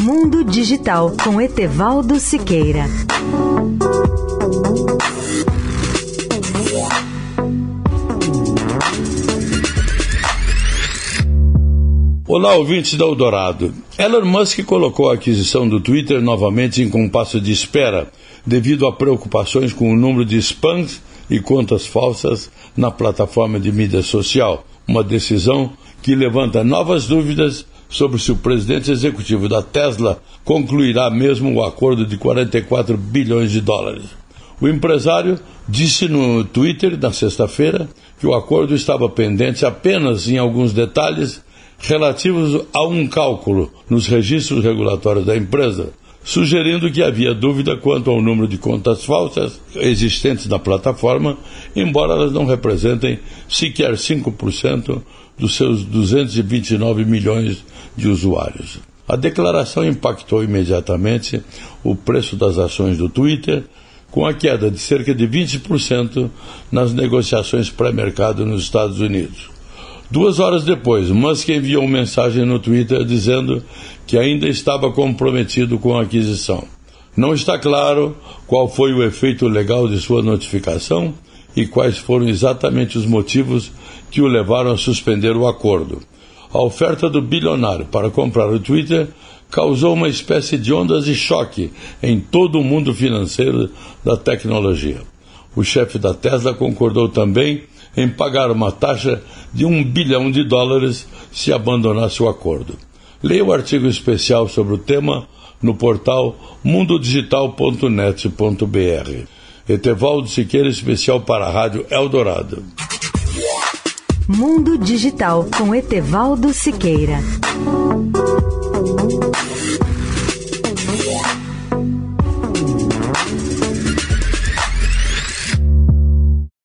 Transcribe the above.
Mundo Digital com Etevaldo Siqueira. Olá, ouvintes da Eldorado. Elon Musk colocou a aquisição do Twitter novamente em compasso de espera, devido a preocupações com o número de spams e contas falsas na plataforma de mídia social. Uma decisão que levanta novas dúvidas sobre se o presidente executivo da Tesla concluirá mesmo o acordo de 44 bilhões de dólares. O empresário disse no Twitter na sexta-feira que o acordo estava pendente apenas em alguns detalhes relativos a um cálculo nos registros regulatórios da empresa, sugerindo que havia dúvida quanto ao número de contas falsas existentes na plataforma, embora elas não representem sequer 5% dos seus 229 milhões de usuários. A declaração impactou imediatamente o preço das ações do Twitter, com a queda de cerca de 20% nas negociações pré-mercado nos Estados Unidos. Duas horas depois, Musk enviou uma mensagem no Twitter dizendo que ainda estava comprometido com a aquisição. Não está claro qual foi o efeito legal de sua notificação e quais foram exatamente os motivos que o levaram a suspender o acordo. A oferta do bilionário para comprar o Twitter causou uma espécie de ondas de choque em todo o mundo financeiro da tecnologia. O chefe da Tesla concordou também em pagar uma taxa de um bilhão de dólares se abandonasse o acordo. Leia o artigo especial sobre o tema no portal mundodigital.net.br. Etevaldo Siqueira, especial para a Rádio Eldorado. Mundo Digital com Etevaldo Siqueira.